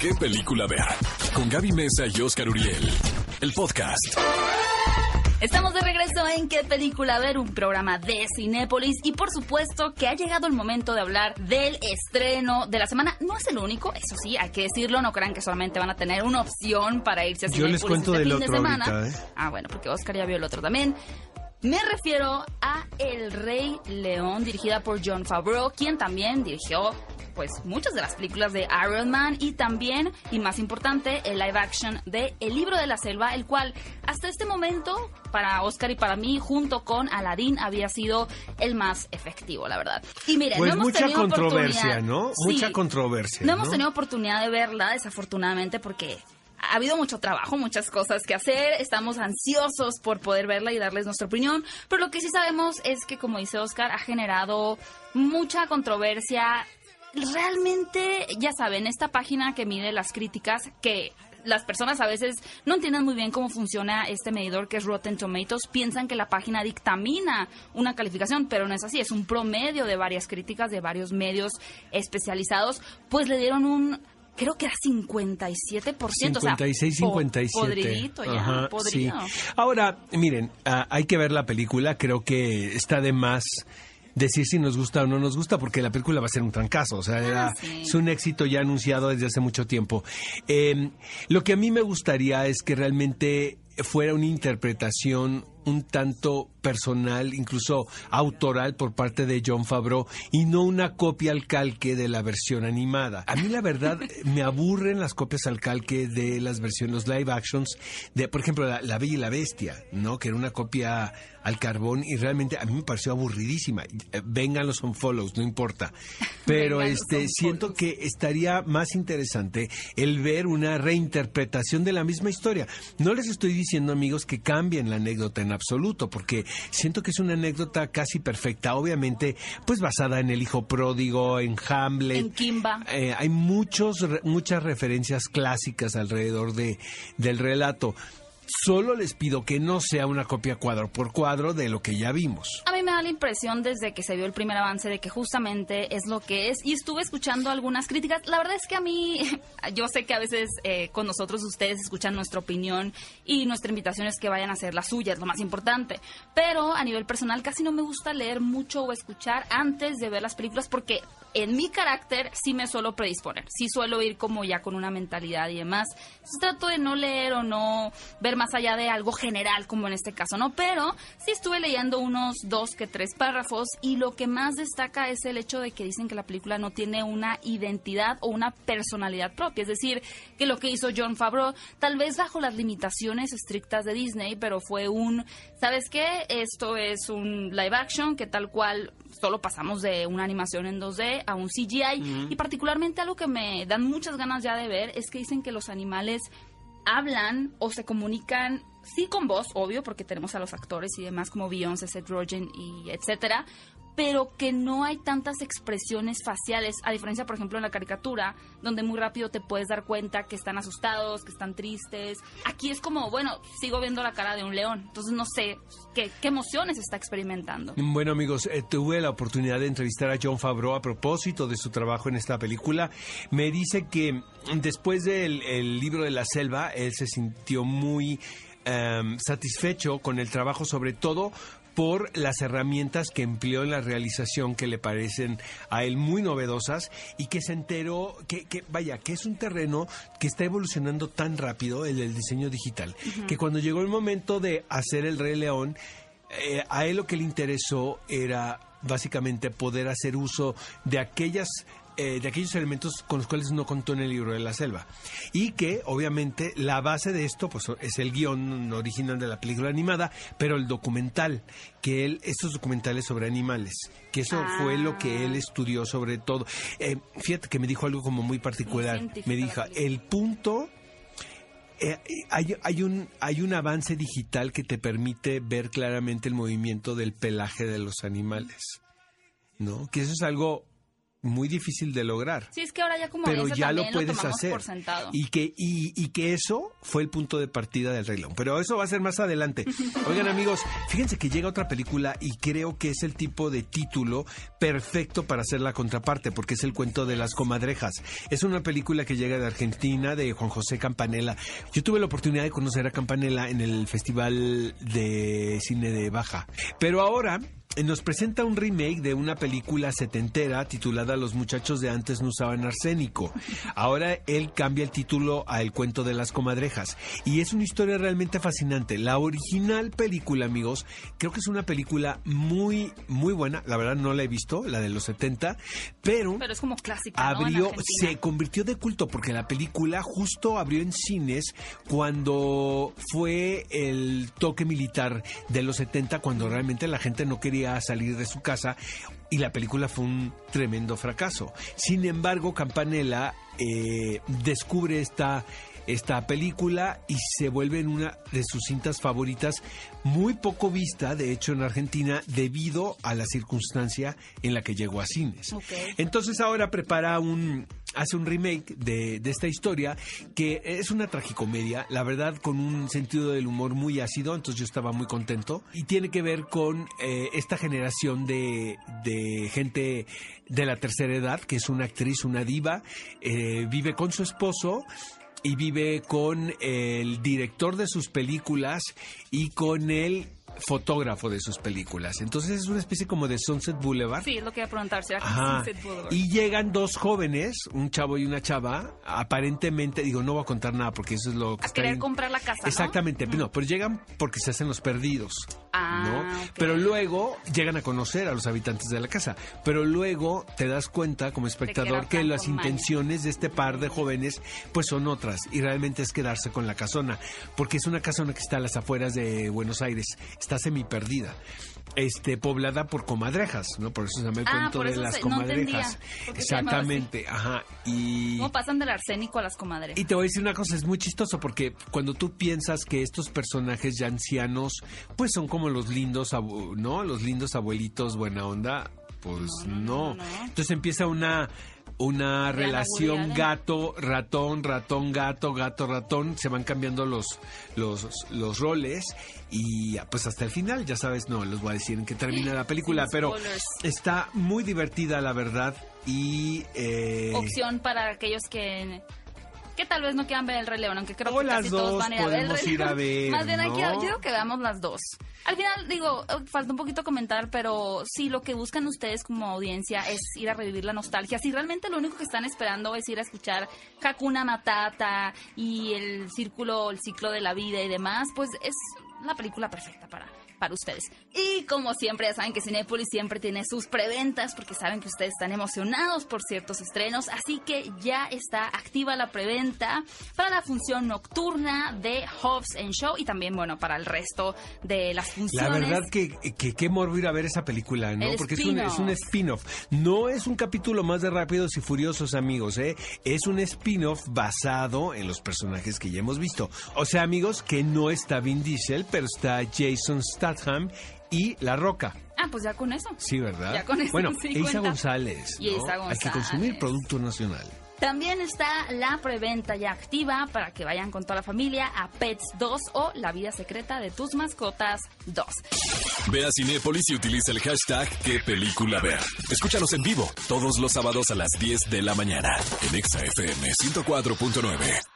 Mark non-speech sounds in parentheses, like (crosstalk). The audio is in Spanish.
qué película ver. Con Gaby Mesa y Oscar Uriel. El podcast. Estamos de regreso en ¿Qué película ver? Un programa de Cinépolis y por supuesto que ha llegado el momento de hablar del estreno de la semana. No es el único, eso sí, hay que decirlo, no crean que solamente van a tener una opción para irse a Yo les cuento este del fin de otro semana. ahorita, ¿eh? Ah, bueno, porque Oscar ya vio el otro también. Me refiero a El Rey León, dirigida por John Favreau, quien también dirigió pues muchas de las películas de Iron Man y también, y más importante, el live action de El Libro de la Selva, el cual hasta este momento, para Oscar y para mí, junto con Aladdin, había sido el más efectivo, la verdad. Y miren, Pues no hemos mucha tenido controversia, ¿no? Sí. Mucha controversia. No hemos ¿no? tenido oportunidad de verla, desafortunadamente, porque ha habido mucho trabajo, muchas cosas que hacer. Estamos ansiosos por poder verla y darles nuestra opinión. Pero lo que sí sabemos es que, como dice Oscar, ha generado mucha controversia. Realmente, ya saben, esta página que mide las críticas, que las personas a veces no entienden muy bien cómo funciona este medidor que es Rotten Tomatoes, piensan que la página dictamina una calificación, pero no es así, es un promedio de varias críticas de varios medios especializados, pues le dieron un creo que era 57%, o sea, 56, po- 57. podridito ya, Ajá, podrido. sí. Ahora, miren, ah, hay que ver la película. Creo que está de más decir si nos gusta o no nos gusta, porque la película va a ser un trancazo. O sea, era- Ah, sí. es un éxito ya anunciado desde hace mucho tiempo. Eh, lo que a mí me gustaría es que realmente fuera una interpretación un tanto personal, incluso autoral por parte de John Favreau y no una copia al calque de la versión animada. A mí la verdad (laughs) me aburren las copias al calque de las versiones, live actions de, por ejemplo, la, La Bella y la Bestia, ¿no? Que era una copia al carbón y realmente a mí me pareció aburridísima. Eh, Vengan los unfollows, no importa. Pero este siento que estaría más interesante el ver una reinterpretación de la misma historia. No les estoy diciendo, amigos, que cambien la anécdota en absoluto, porque siento que es una anécdota casi perfecta, obviamente, pues basada en el hijo pródigo, en Hamlet. En Kimba. Eh, hay muchos, re- muchas referencias clásicas alrededor de, del relato. Solo les pido que no sea una copia cuadro por cuadro de lo que ya vimos. A mí me da la impresión desde que se vio el primer avance de que justamente es lo que es y estuve escuchando algunas críticas. La verdad es que a mí, (laughs) yo sé que a veces eh, con nosotros ustedes escuchan nuestra opinión y nuestra invitación es que vayan a hacer la suya, es lo más importante. Pero a nivel personal casi no me gusta leer mucho o escuchar antes de ver las películas porque en mi carácter sí me suelo predisponer, sí suelo ir como ya con una mentalidad y demás. Entonces trato de no leer o no ver más allá de algo general como en este caso, ¿no? Pero sí estuve leyendo unos dos que tres párrafos y lo que más destaca es el hecho de que dicen que la película no tiene una identidad o una personalidad propia, es decir, que lo que hizo John Favreau, tal vez bajo las limitaciones estrictas de Disney, pero fue un, ¿sabes qué? Esto es un live action que tal cual solo pasamos de una animación en 2D a un CGI y particularmente algo que me dan muchas ganas ya de ver es que dicen que los animales hablan o se comunican sí con voz, obvio, porque tenemos a los actores y demás como Beyoncé, Seth Rogen y etcétera, pero que no hay tantas expresiones faciales, a diferencia, por ejemplo, en la caricatura, donde muy rápido te puedes dar cuenta que están asustados, que están tristes. Aquí es como, bueno, sigo viendo la cara de un león, entonces no sé qué, emociones está experimentando. Bueno amigos, eh, tuve la oportunidad de entrevistar a John Favreau a propósito de su trabajo en esta película. Me dice que después del el libro de la selva, él se sintió muy em, satisfecho con el trabajo, sobre todo por las herramientas que empleó en la realización que le parecen a él muy novedosas y que se enteró que, que vaya, que es un terreno que está evolucionando tan rápido, el del diseño digital, que cuando llegó el momento de hacer el Rey León, eh, a él lo que le interesó era básicamente poder hacer uso de aquellas eh, de aquellos elementos con los cuales no contó en el libro de la selva. Y que obviamente la base de esto pues es el guion original de la película animada pero el documental que él estos documentales sobre animales que eso fue lo que él estudió sobre todo. Eh, fíjate que me dijo algo como muy particular. Me dijo el punto eh, hay, hay, un, hay un avance digital que te permite ver claramente el movimiento del pelaje de los animales, ¿no? Que eso es algo muy difícil de lograr. Sí, es que ahora ya como pero ya lo puedes tomamos hacer. Y que, y, y que eso fue el punto de partida del Rey León. Pero eso va a ser más adelante. (laughs) Oigan, amigos, fíjense que llega otra película y creo que es el tipo de título perfecto para hacer la contraparte, porque es el cuento de las comadrejas. Es una película que llega de Argentina, de Juan José Campanella. Yo tuve la oportunidad de conocer a Campanella en el Festival de Cine de Baja. Pero ahora nos presenta un remake de una película setentera titulada Los muchachos de antes no usaban arsénico. Ahora él cambia el título a El cuento de las comadrejas. Y es una historia realmente fascinante. La original película, amigos, creo que es una película muy, muy buena. La verdad no la he visto, la de los 70, pero... Pero es como clásica, abrió, se convirtió de culto porque la película justo abrió en cines cuando fue el toque militar de los 70, cuando realmente la gente no quería salir de su casa y la película fue un tremendo fracaso. Sin embargo, Campanella eh, descubre esta esta película y se vuelve en una de sus cintas favoritas, muy poco vista, de hecho, en Argentina, debido a la circunstancia en la que llegó a cines. Entonces ahora prepara un, hace un remake de, de esta historia que es una tragicomedia, la verdad con un sentido del humor muy ácido, entonces yo estaba muy contento. Y tiene que ver con eh, esta generación de, de gente de la tercera edad, que es una actriz, una diva, eh, vive con su esposo y vive con el director de sus películas y con el fotógrafo de sus películas. Entonces es una especie como de Sunset Boulevard. Sí, es lo que iba a preguntar. ¿será Ajá. Sunset Boulevard? Y llegan dos jóvenes, un chavo y una chava, aparentemente, digo, no voy a contar nada porque eso es lo que A está querer comprar la casa, ¿no? Exactamente, no, pero llegan porque se hacen los perdidos. Ah, ¿no? ok. Pero luego llegan a conocer a los habitantes de la casa. Pero luego te das cuenta como espectador que las intenciones de este par de jóvenes pues son otras y realmente es quedarse con la casona, porque es una casona que está a las afueras de Buenos Aires, está semi perdida. Este, poblada por comadrejas, ¿no? Por eso se llama el Ah, cuento de las se- no comadrejas. entendía. Exactamente, ajá. Y ¿Cómo pasan del arsénico a las comadres? y te voy a decir una cosa, es muy chistoso porque cuando tú piensas que estos personajes ya ancianos, pues son como los lindos, ¿no? Los lindos abuelitos buena onda, pues no. no, no. Entonces empieza una una relación gato, ratón, ratón, gato, gato, ratón, se van cambiando los, los, los roles y pues hasta el final, ya sabes, no les voy a decir en qué termina la (laughs) película, pero está muy divertida la verdad y... eh, Opción para aquellos que que tal vez no quieran ver el Rey León, aunque creo O que las casi todos dos van a ir a ver el Rey León. ver, Más bien, ¿no? yo creo que veamos las dos. Al final, digo, falta un poquito comentar, pero sí, lo que buscan ustedes como audiencia es ir a revivir la nostalgia. Si realmente lo único que están esperando es ir a escuchar Hakuna Matata y el círculo, el ciclo de la vida y demás, pues es la película perfecta para para ustedes. Y como siempre, ya saben que Cinepolis siempre tiene sus preventas porque saben que ustedes están emocionados por ciertos estrenos, así que ya está activa la preventa para la función nocturna de Hobbs and Show y también, bueno, para el resto de las La funciones. verdad que, que qué morbo ir a ver esa película, ¿no? El Porque es un, es un spin-off. No es un capítulo más de Rápidos y Furiosos, amigos, ¿eh? Es un spin-off basado en los personajes que ya hemos visto. O sea, amigos, que no está Vin Diesel, pero está Jason Statham y La Roca. Ah, pues ya con eso. Sí, ¿verdad? Ya con eso Bueno, sí Eiza cuenta. González. Y. Eiza Hay que González. consumir producto nacional. También está la preventa ya activa para que vayan con toda la familia a Pets 2 o La vida secreta de tus mascotas 2. Ve a Cinépolis y utiliza el hashtag qué película ver. Escúchanos en vivo todos los sábados a las 10 de la mañana en Exa FM 104.9.